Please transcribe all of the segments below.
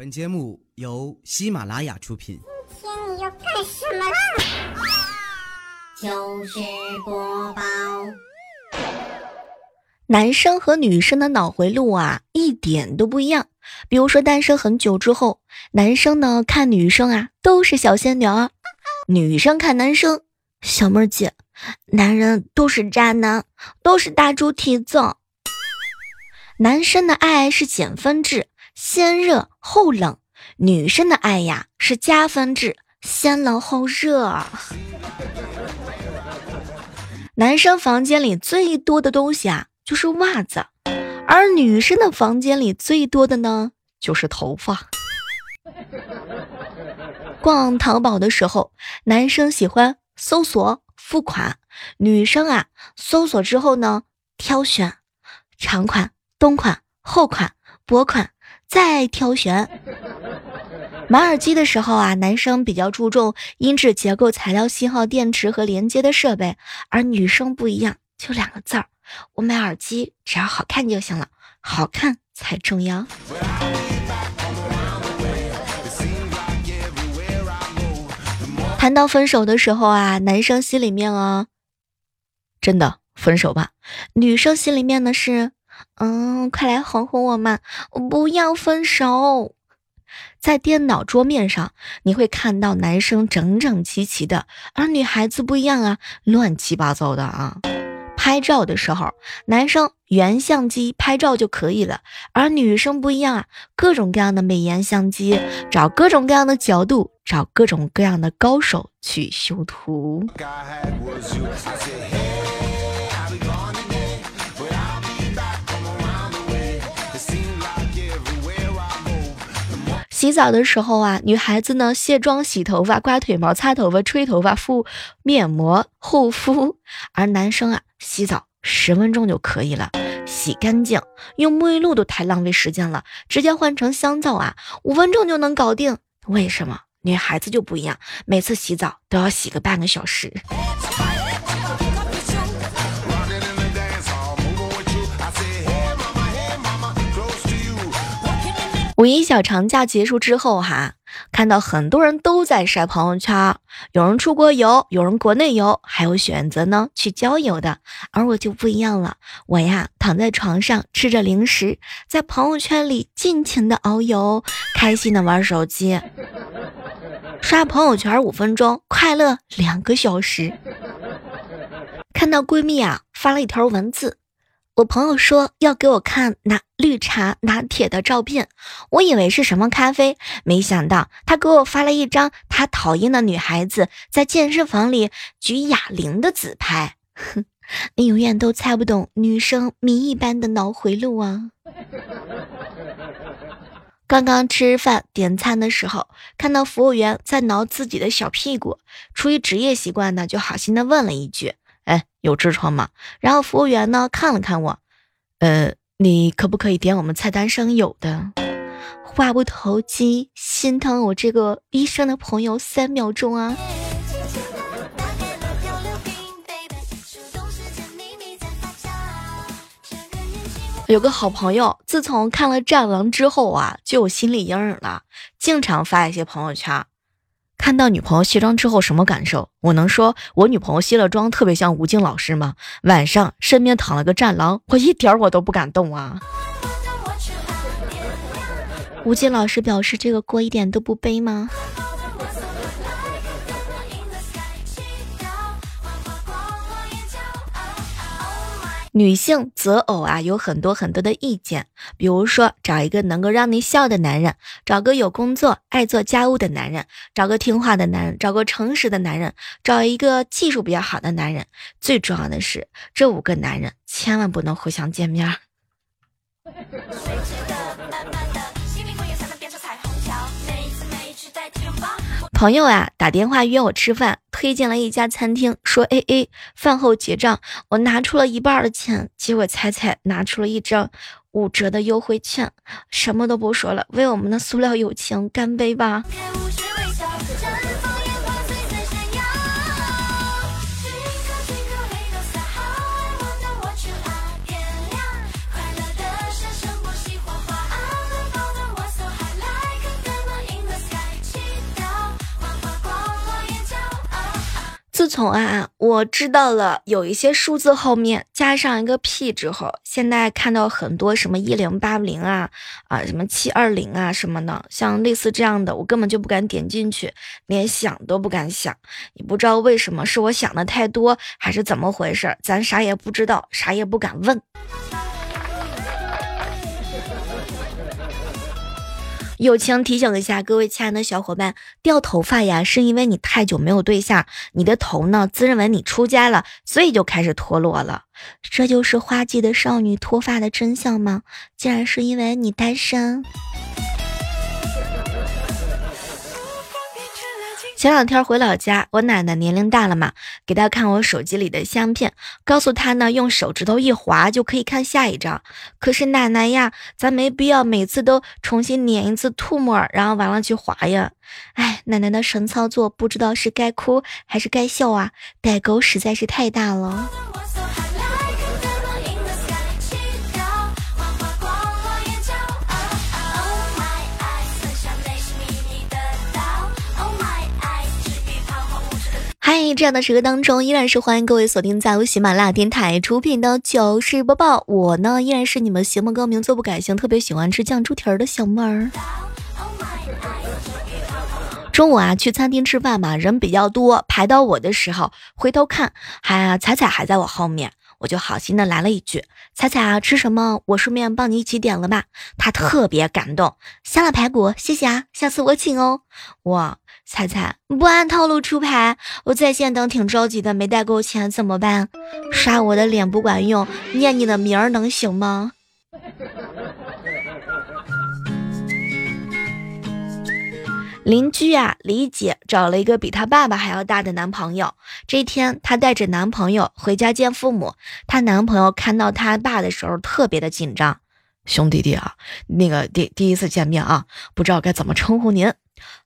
本节目由喜马拉雅出品。今天你要干什么啦？就是播报。男生和女生的脑回路啊，一点都不一样。比如说，单身很久之后，男生呢看女生啊都是小仙女儿，女生看男生，小妹儿姐，男人都是渣男，都是大猪蹄子。男生的爱是减分制，先热后冷；女生的爱呀是加分制，先冷后热。男生房间里最多的东西啊就是袜子，而女生的房间里最多的呢就是头发。逛淘宝的时候，男生喜欢搜索付款，女生啊搜索之后呢挑选长款。冬款、厚款、薄款，再挑选。买耳机的时候啊，男生比较注重音质、结构、材料、信号、电池和连接的设备，而女生不一样，就两个字儿：我买耳机只要好看就行了，好看才重要。谈到分手的时候啊，男生心里面啊，真的分手吧；女生心里面呢是。嗯，快来哄哄我嘛！我不要分手。在电脑桌面上，你会看到男生整整齐齐的，而女孩子不一样啊，乱七八糟的啊。拍照的时候，男生原相机拍照就可以了，而女生不一样啊，各种各样的美颜相机，找各种各样的角度，找各种各样的高手去修图。洗澡的时候啊，女孩子呢卸妆、洗头发、刮腿毛、擦头发、吹头发、敷面膜、护肤，而男生啊洗澡十分钟就可以了，洗干净，用沐浴露都太浪费时间了，直接换成香皂啊，五分钟就能搞定。为什么女孩子就不一样？每次洗澡都要洗个半个小时。五一小长假结束之后，哈，看到很多人都在晒朋友圈，有人出国游，有人国内游，还有选择呢去郊游的。而我就不一样了，我呀躺在床上吃着零食，在朋友圈里尽情的遨游，开心的玩手机，刷朋友圈五分钟，快乐两个小时。看到闺蜜啊发了一条文字。我朋友说要给我看拿绿茶拿铁的照片，我以为是什么咖啡，没想到他给我发了一张他讨厌的女孩子在健身房里举哑铃的自拍。哼，你永远都猜不懂女生谜一般的脑回路啊！刚刚吃饭点餐的时候，看到服务员在挠自己的小屁股，出于职业习惯呢，就好心的问了一句。哎，有痔疮吗？然后服务员呢看了看我，呃，你可不可以点我们菜单上有的？话不投机，心疼我这个医生的朋友三秒钟啊！有个好朋友，自从看了《战狼》之后啊，就有心理阴影了，经常发一些朋友圈。看到女朋友卸妆之后什么感受？我能说我女朋友卸了妆特别像吴京老师吗？晚上身边躺了个战狼，我一点我都不敢动啊！吴京老师表示这个锅一点都不背吗？女性择偶啊，有很多很多的意见，比如说找一个能够让你笑的男人，找个有工作、爱做家务的男人，找个听话的男人，找个诚实的男人，找一个技术比较好的男人。最重要的是，这五个男人千万不能互相见面。朋友啊，打电话约我吃饭，推荐了一家餐厅，说 A A，饭后结账。我拿出了一半的钱，结果彩彩拿出了一张五折的优惠券。什么都不说了，为我们的塑料友情干杯吧！从啊，我知道了有一些数字后面加上一个 P 之后，现在看到很多什么一零八零啊啊，什么七二零啊什么的，像类似这样的，我根本就不敢点进去，连想都不敢想。也不知道为什么，是我想的太多，还是怎么回事？咱啥也不知道，啥也不敢问。友情提醒一下各位亲爱的小伙伴，掉头发呀，是因为你太久没有对象，你的头呢自认为你出家了，所以就开始脱落了。这就是花季的少女脱发的真相吗？竟然是因为你单身。前两天回老家，我奶奶年龄大了嘛，给她看我手机里的相片，告诉她呢，用手指头一划就可以看下一张。可是奶奶呀，咱没必要每次都重新粘一次吐沫，然后完了去划呀。哎，奶奶的神操作，不知道是该哭还是该笑啊，代沟实在是太大了。嗨，这样的时刻当中，依然是欢迎各位锁定在由喜马拉雅电台出品的糗事播报。我呢，依然是你们邪魔高名做不改姓，特别喜欢吃酱猪蹄儿的小妹儿。中午啊，去餐厅吃饭嘛，人比较多，排到我的时候，回头看，还彩彩还在我后面，我就好心的来了一句：“彩彩啊，吃什么？我顺便帮你一起点了吧。”她特别感动，香辣排骨，谢谢啊，下次我请哦。我。彩彩不按套路出牌，我在线等挺着急的，没带够钱怎么办？刷我的脸不管用，念你的名儿能行吗？邻居啊，李姐找了一个比她爸爸还要大的男朋友。这天，她带着男朋友回家见父母，她男朋友看到她爸的时候特别的紧张。兄弟弟啊，那个第第一次见面啊，不知道该怎么称呼您。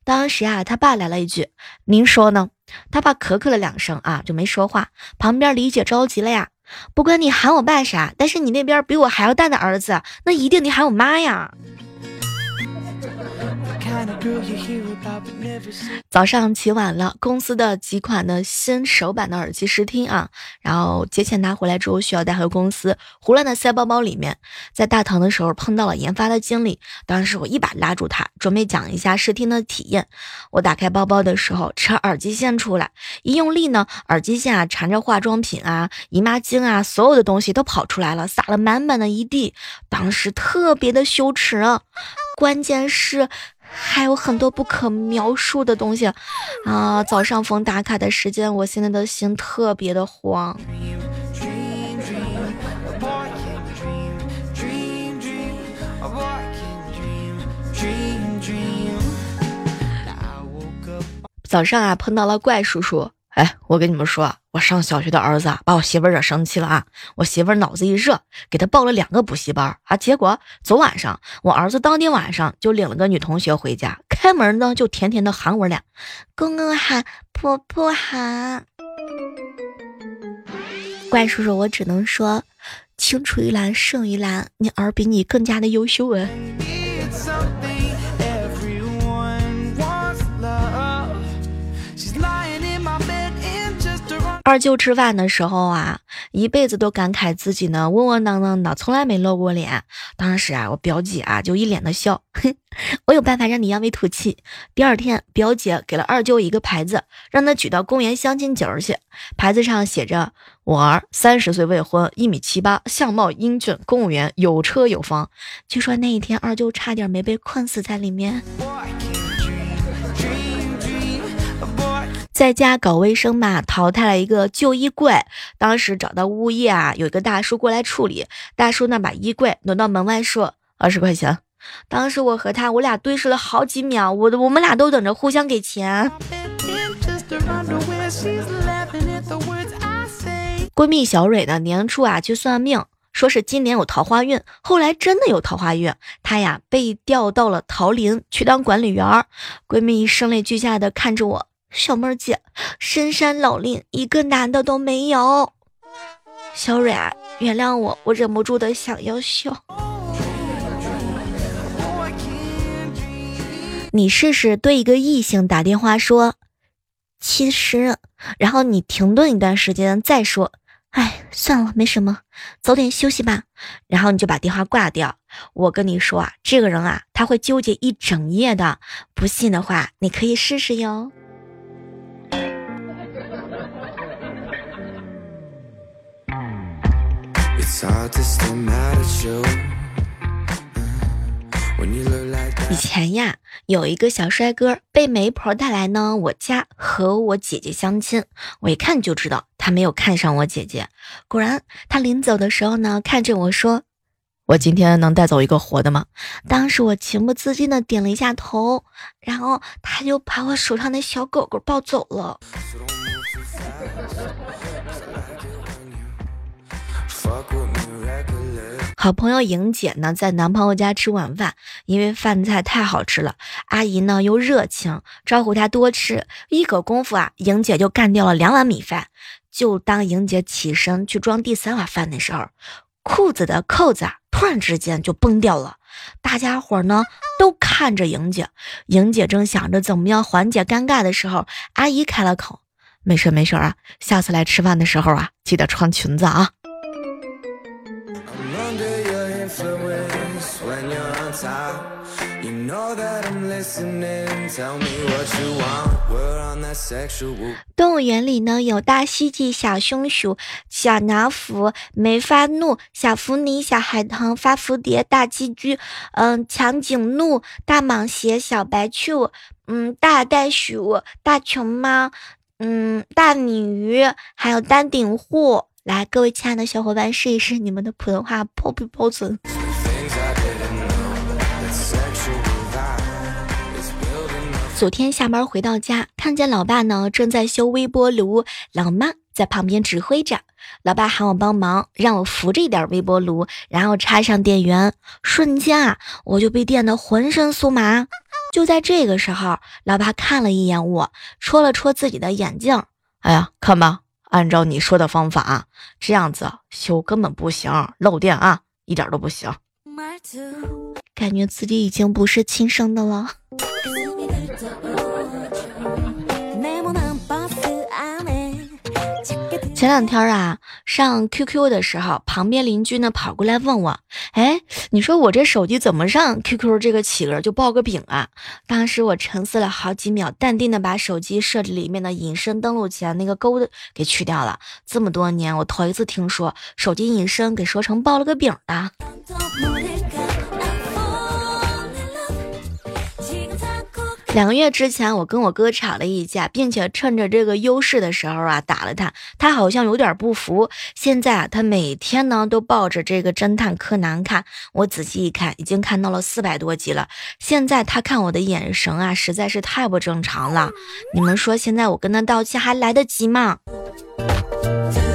当时啊，他爸来了一句：“您说呢？”他爸咳咳了两声啊，就没说话。旁边李姐着急了呀：“不管你喊我爸啥，但是你那边比我还要大的儿子，那一定得喊我妈呀。”早上起晚了，公司的几款的新手版的耳机试听啊，然后结钱拿回来之后需要带回公司，胡乱的塞包包里面。在大堂的时候碰到了研发的经理，当时我一把拉住他，准备讲一下试听的体验。我打开包包的时候，扯耳机线出来，一用力呢，耳机线啊缠着化妆品啊、姨妈巾啊，所有的东西都跑出来了，撒了满满的一地。当时特别的羞耻啊，关键是。还有很多不可描述的东西啊！早上逢打卡的时间，我现在的心特别的慌。早上啊，碰到了怪叔叔。哎，我跟你们说，我上小学的儿子啊把我媳妇惹生气了啊！我媳妇脑子一热，给他报了两个补习班啊。结果昨晚上，我儿子当天晚上就领了个女同学回家，开门呢就甜甜的喊我俩：“公公好，婆婆好。”怪叔叔，我只能说，青出于蓝胜于蓝，你儿比你更加的优秀啊！二舅吃饭的时候啊，一辈子都感慨自己呢窝窝囊囊的，从来没露过脸。当时啊，我表姐啊就一脸的笑，哼，我有办法让你扬眉吐气。第二天，表姐给了二舅一个牌子，让他举到公园相亲角去。牌子上写着：“我儿三十岁未婚，一米七八，相貌英俊，公务员，有车有房。”据说那一天，二舅差点没被困死在里面。在家搞卫生嘛，淘汰了一个旧衣柜。当时找到物业啊，有一个大叔过来处理。大叔呢，把衣柜挪到门外，说二十块钱。当时我和他，我俩对视了好几秒，我我们俩都等着互相给钱。闺蜜小蕊呢，年初啊去算命，说是今年有桃花运。后来真的有桃花运，她呀被调到了桃林去当管理员。闺蜜声泪俱下的看着我。小妹儿姐，深山老林一个男的都没有。小蕊啊，原谅我，我忍不住的想要笑。你试试对一个异性打电话说：“其实，然后你停顿一段时间再说，哎，算了，没什么，早点休息吧。然后你就把电话挂掉。我跟你说啊，这个人啊，他会纠结一整夜的。不信的话，你可以试试哟。以前呀，有一个小帅哥被媒婆带来呢，我家和我姐姐相亲。我一看就知道他没有看上我姐姐。果然，他临走的时候呢，看着我说：“我今天能带走一个活的吗？”当时我情不自禁的点了一下头，然后他就把我手上的小狗狗抱走了。好朋友莹姐呢，在男朋友家吃晚饭，因为饭菜太好吃了，阿姨呢又热情，招呼她多吃。一口功夫啊，莹姐就干掉了两碗米饭。就当莹姐起身去装第三碗饭的时候，裤子的扣子啊，突然之间就崩掉了。大家伙呢都看着莹姐，莹姐正想着怎么样缓解尴尬的时候，阿姨开了口：“没事没事啊，下次来吃饭的时候啊，记得穿裙子啊。”动物园里呢，有大蜥蜴、小松鼠、小老虎、梅花鹿、小狐狸、小海豚、发蝴蝶、大寄居、嗯，长颈鹿、大蟒蛇、小白兔、嗯，大袋鼠、大熊猫、嗯，大鲤鱼，还有丹顶鹤。来，各位亲爱的小伙伴，试一试你们的普通话破不破准？昨天下班回到家，看见老爸呢正在修微波炉，老妈在旁边指挥着。老爸喊我帮忙，让我扶着一点微波炉，然后插上电源。瞬间啊，我就被电得浑身酥麻。就在这个时候，老爸看了一眼我，戳了戳自己的眼镜。哎呀，看吧，按照你说的方法，这样子修根本不行，漏电啊，一点都不行。感觉自己已经不是亲生的了。前两天啊，上 QQ 的时候，旁边邻居呢跑过来问我：“哎，你说我这手机怎么上 QQ 这个企鹅就报个饼啊？”当时我沉思了好几秒，淡定的把手机设置里面的隐身登录前那个勾的给去掉了。这么多年，我头一次听说手机隐身给说成报了个饼的。两个月之前，我跟我哥吵了一架，并且趁着这个优势的时候啊，打了他。他好像有点不服。现在啊，他每天呢都抱着这个侦探柯南看。我仔细一看，已经看到了四百多集了。现在他看我的眼神啊，实在是太不正常了。你们说，现在我跟他道歉还来得及吗？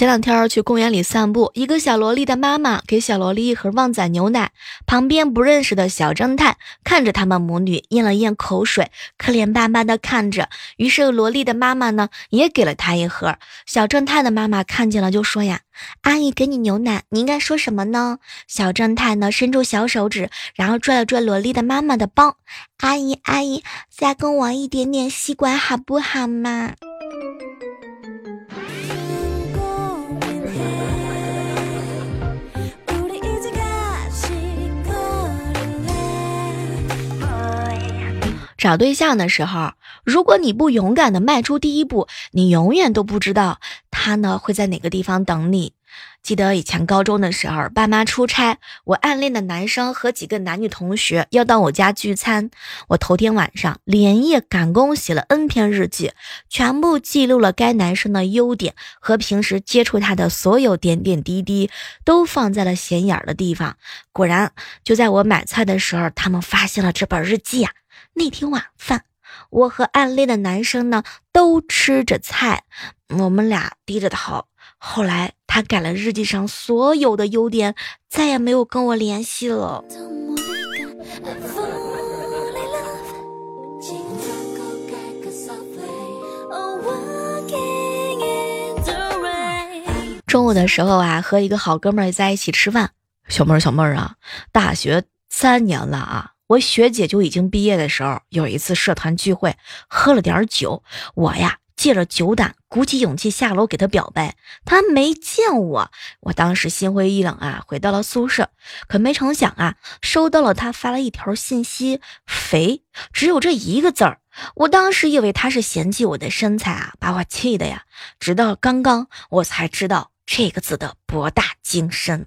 前两天去公园里散步，一个小萝莉的妈妈给小萝莉一盒旺仔牛奶，旁边不认识的小侦探看着他们母女咽了咽口水，可怜巴巴的看着。于是萝莉的妈妈呢也给了他一盒。小侦探的妈妈看见了就说呀：“阿姨给你牛奶，你应该说什么呢？”小侦探呢伸出小手指，然后拽了拽萝莉的妈妈的包：“阿姨阿姨，再给我一点点吸管好不好嘛？”找对象的时候，如果你不勇敢的迈出第一步，你永远都不知道他呢会在哪个地方等你。记得以前高中的时候，爸妈出差，我暗恋的男生和几个男女同学要到我家聚餐，我头天晚上连夜赶工写了 N 篇日记，全部记录了该男生的优点和平时接触他的所有点点滴滴，都放在了显眼的地方。果然，就在我买菜的时候，他们发现了这本日记啊。那天晚饭，我和暗恋的男生呢都吃着菜，我们俩低着头。后来他改了日记上所有的优点，再也没有跟我联系了。中午的时候啊，和一个好哥们儿在一起吃饭。小妹儿，小妹儿啊，大学三年了啊。我学姐就已经毕业的时候，有一次社团聚会，喝了点酒，我呀借着酒胆，鼓起勇气下楼给她表白，她没见我，我当时心灰意冷啊，回到了宿舍，可没成想啊，收到了她发了一条信息，肥，只有这一个字儿，我当时以为她是嫌弃我的身材啊，把我气的呀，直到刚刚我才知道这个字的博大精深。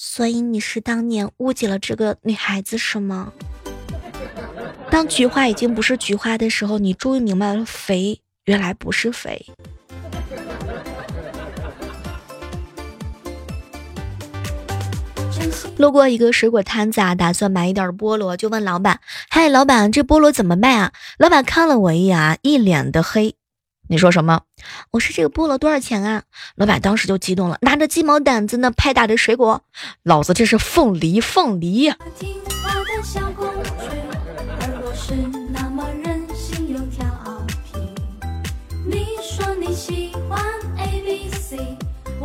所以你是当年误解了这个女孩子是吗？当菊花已经不是菊花的时候，你终于明白了，肥原来不是肥。路过一个水果摊子啊，打算买一点菠萝，就问老板：“嗨，老板，这菠萝怎么卖啊？”老板看了我一眼啊，一脸的黑。你说什么？我说这个菠萝多少钱啊？老板当时就激动了，拿着鸡毛掸子呢拍打着水果，老子这是凤梨，凤梨呀！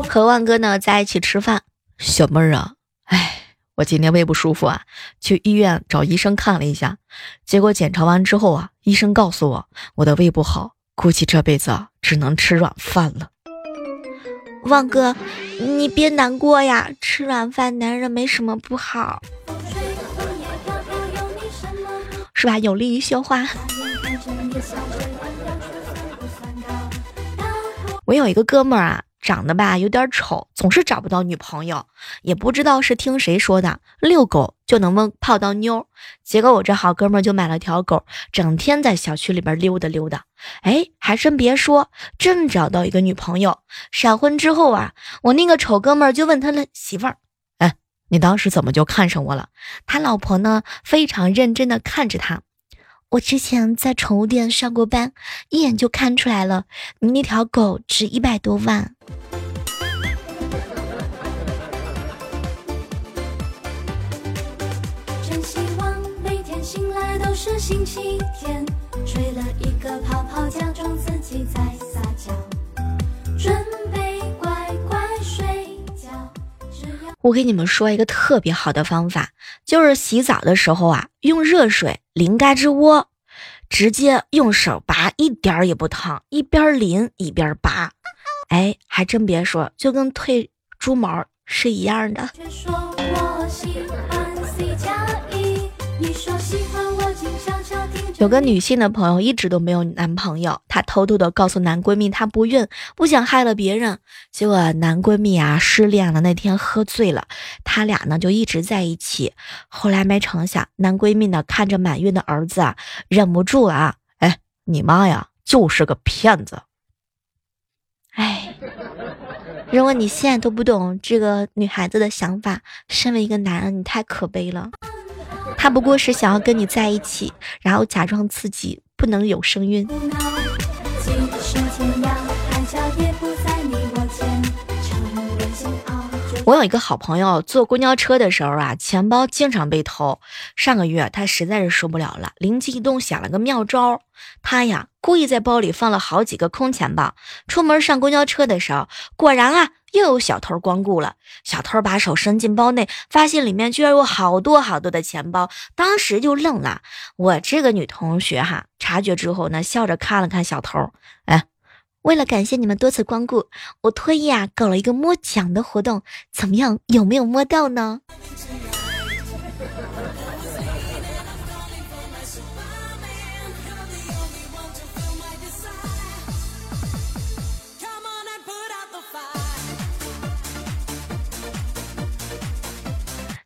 和万哥呢在一起吃饭，小妹儿啊，哎，我今天胃不舒服啊，去医院找医生看了一下，结果检查完之后啊，医生告诉我我的胃不好。估计这辈子只能吃软饭了。旺哥，你别难过呀，吃软饭男人没什么不好，是吧？有利于消化。我有一个哥们儿啊。长得吧有点丑，总是找不到女朋友，也不知道是听谁说的，遛狗就能问泡到妞。结果我这好哥们就买了条狗，整天在小区里边溜达溜达。哎，还真别说，真找到一个女朋友。闪婚之后啊，我那个丑哥们就问他的媳妇儿：“哎，你当时怎么就看上我了？”他老婆呢，非常认真的看着他。我之前在宠物店上过班，一眼就看出来了，你那条狗值一百多万。真希望每天醒来都是星期天，吹了一个泡泡，假装自己在撒娇，准备我给你们说一个特别好的方法，就是洗澡的时候啊，用热水。淋胳肢窝，直接用手拔，一点儿也不烫，一边淋一边拔，哎，还真别说，就跟退猪毛是一样的。你说喜欢我有个女性的朋友一直都没有男朋友，她偷偷的告诉男闺蜜她不孕，不想害了别人。结果男闺蜜啊失恋了，那天喝醉了，他俩呢就一直在一起。后来没成想，男闺蜜呢看着满月的儿子啊，忍不住了啊，哎，你妈呀就是个骗子。哎，如果你现在都不懂这个女孩子的想法，身为一个男人，你太可悲了。他不过是想要跟你在一起，然后假装自己不能有声音。我有一个好朋友，坐公交车的时候啊，钱包经常被偷。上个月他实在是受不了了，灵机一动想了个妙招。他呀，故意在包里放了好几个空钱包，出门上公交车的时候，果然啊，又有小偷光顾了。小偷把手伸进包内，发现里面居然有好多好多的钱包，当时就愣了。我这个女同学哈，察觉之后呢，笑着看了看小偷，哎。为了感谢你们多次光顾，我特意啊搞了一个摸奖的活动，怎么样？有没有摸到呢？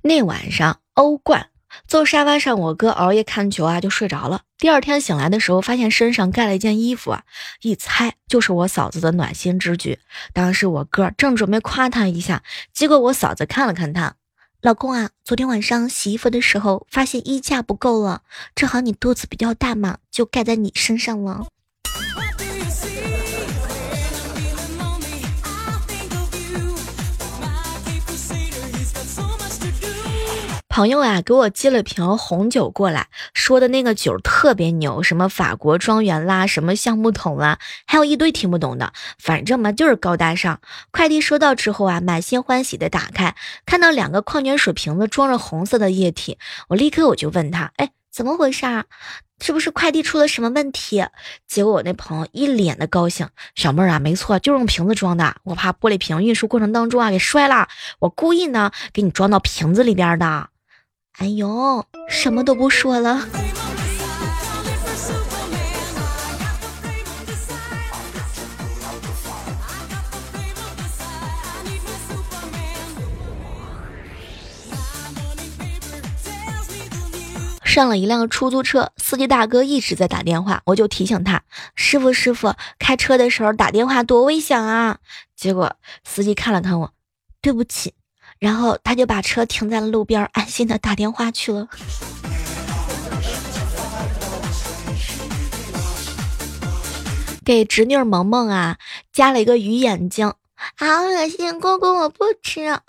那晚上欧冠。坐沙发上，我哥熬夜看球啊，就睡着了。第二天醒来的时候，发现身上盖了一件衣服啊，一猜就是我嫂子的暖心之举。当时我哥正准备夸她一下，结果我嫂子看了看他，老公啊，昨天晚上洗衣服的时候发现衣架不够了，正好你肚子比较大嘛，就盖在你身上了。朋友啊，给我寄了瓶红酒过来，说的那个酒特别牛，什么法国庄园啦，什么橡木桶啦，还有一堆听不懂的，反正嘛就是高大上。快递收到之后啊，满心欢喜的打开，看到两个矿泉水瓶子装着红色的液体，我立刻我就问他，哎，怎么回事啊？是不是快递出了什么问题？结果我那朋友一脸的高兴，小妹儿啊，没错，就用瓶子装的。我怕玻璃瓶运输过程当中啊给摔了，我故意呢给你装到瓶子里边的。哎呦，什么都不说了。上了一辆出租车，司机大哥一直在打电话，我就提醒他：“师傅，师傅，开车的时候打电话多危险啊！”结果司机看了看我，对不起，然后他就把车停在了路边，安心的打电话去了。给侄女萌萌啊加了一个鱼眼睛，好恶心，姑姑我不吃。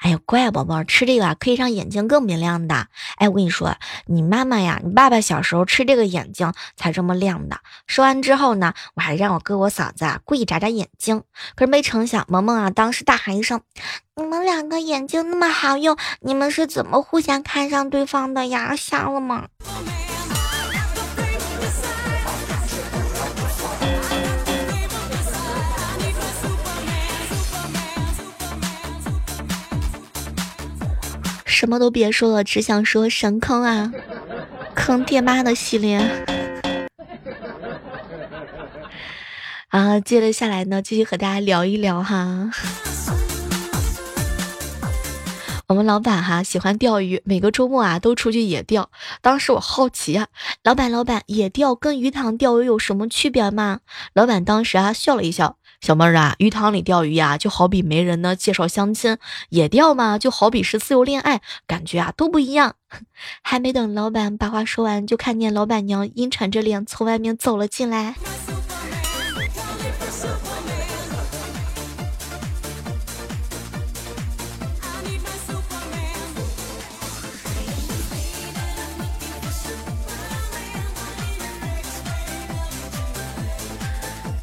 哎呀，乖宝宝，吃这个可以让眼睛更明亮的。哎，我跟你说，你妈妈呀，你爸爸小时候吃这个眼睛才这么亮的。说完之后呢，我还让我哥我嫂子啊故意眨眨眼睛，可是没成想，萌萌啊当时大喊一声：“你们两个眼睛那么好用，你们是怎么互相看上对方的呀？瞎了吗？”什么都别说了，只想说神坑啊，坑爹妈的系列。啊，接着下来呢，继续和大家聊一聊哈。我们老板哈喜欢钓鱼，每个周末啊都出去野钓。当时我好奇啊，老板老板，野钓跟鱼塘钓鱼有什么区别吗？老板当时啊笑了一笑。小妹儿啊，鱼塘里钓鱼呀，就好比媒人呢介绍相亲；野钓嘛，就好比是自由恋爱，感觉啊都不一样。还没等老板把话说完，就看见老板娘阴沉着脸从外面走了进来。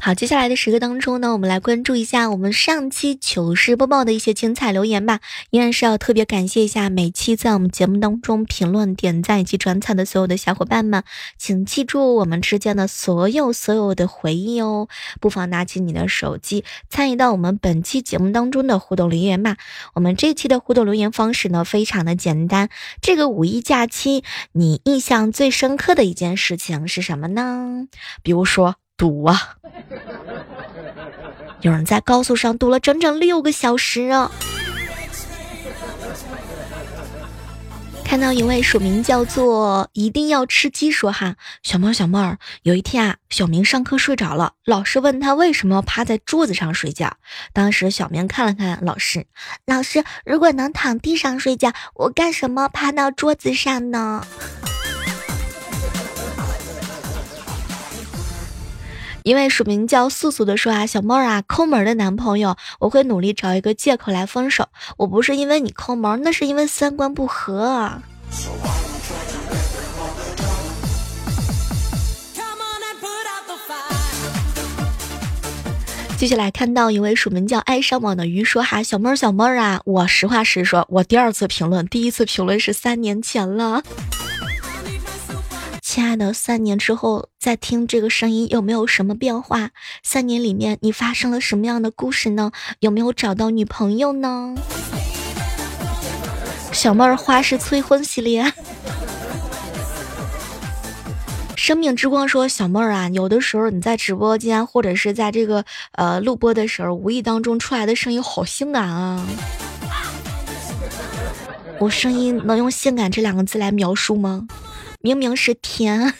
好，接下来的时刻当中呢，我们来关注一下我们上期糗事播报的一些精彩留言吧。依然是要特别感谢一下每期在我们节目当中评论、点赞以及转采的所有的小伙伴们，请记住我们之间的所有所有的回忆哦。不妨拿起你的手机，参与到我们本期节目当中的互动留言吧。我们这期的互动留言方式呢，非常的简单。这个五一假期，你印象最深刻的一件事情是什么呢？比如说。堵啊！有人在高速上堵了整整六个小时啊！看到一位署名叫做“一定要吃鸡”说哈，小猫小妹儿，有一天啊，小明上课睡着了，老师问他为什么趴在桌子上睡觉。当时小明看了看老师，老师如果能躺地上睡觉，我干什么趴到桌子上呢？一位署名叫素素的说啊，小妹儿啊，抠门的男朋友，我会努力找一个借口来分手。我不是因为你抠门，那是因为三观不合。接下来看到一位署名叫爱上网的鱼说哈，小妹儿小妹儿啊，我实话实说，我第二次评论，第一次评论是三年前了。亲爱的，三年之后再听这个声音，有没有什么变化？三年里面你发生了什么样的故事呢？有没有找到女朋友呢？小妹儿花式催婚系列，生命之光说：小妹儿啊，有的时候你在直播间或者是在这个呃录播的时候，无意当中出来的声音好性感啊！我声音能用性感这两个字来描述吗？明明是甜，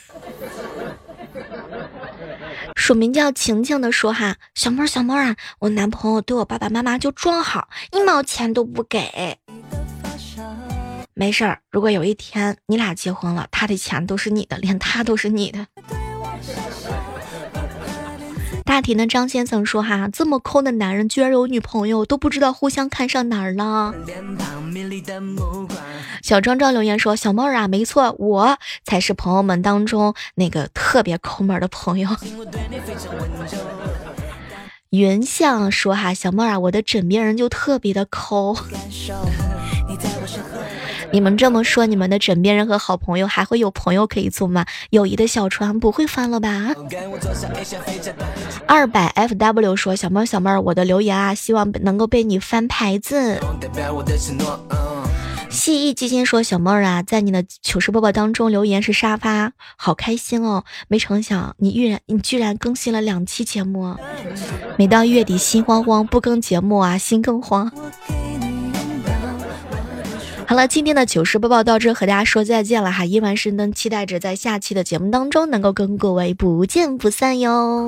署名叫晴晴的说哈，小猫小猫啊，我男朋友对我爸爸妈妈就装好，一毛钱都不给。没事儿，如果有一天你俩结婚了，他的钱都是你的，连他都是你的。大体的张先生说哈，这么抠的男人居然有女朋友，都不知道互相看上哪儿了。小壮壮留言说，小猫啊，没错，我才是朋友们当中那个特别抠门的朋友。云相说哈，小猫啊，我的枕边人就特别的抠。你们这么说，你们的枕边人和好朋友还会有朋友可以做吗？友谊的小船不会翻了吧？二百 FW 说，小猫小妹，我的留言啊，希望能够被你翻牌子。蜥蜴基金说：“小妹啊，在你的糗事播报当中留言是沙发，好开心哦！没成想你居然你居然更新了两期节目，每到月底心慌慌，不更节目啊，心更慌。”好了，今天的糗事播报到这，和大家说再见了哈！依然是能期待着在下期的节目当中能够跟各位不见不散哟。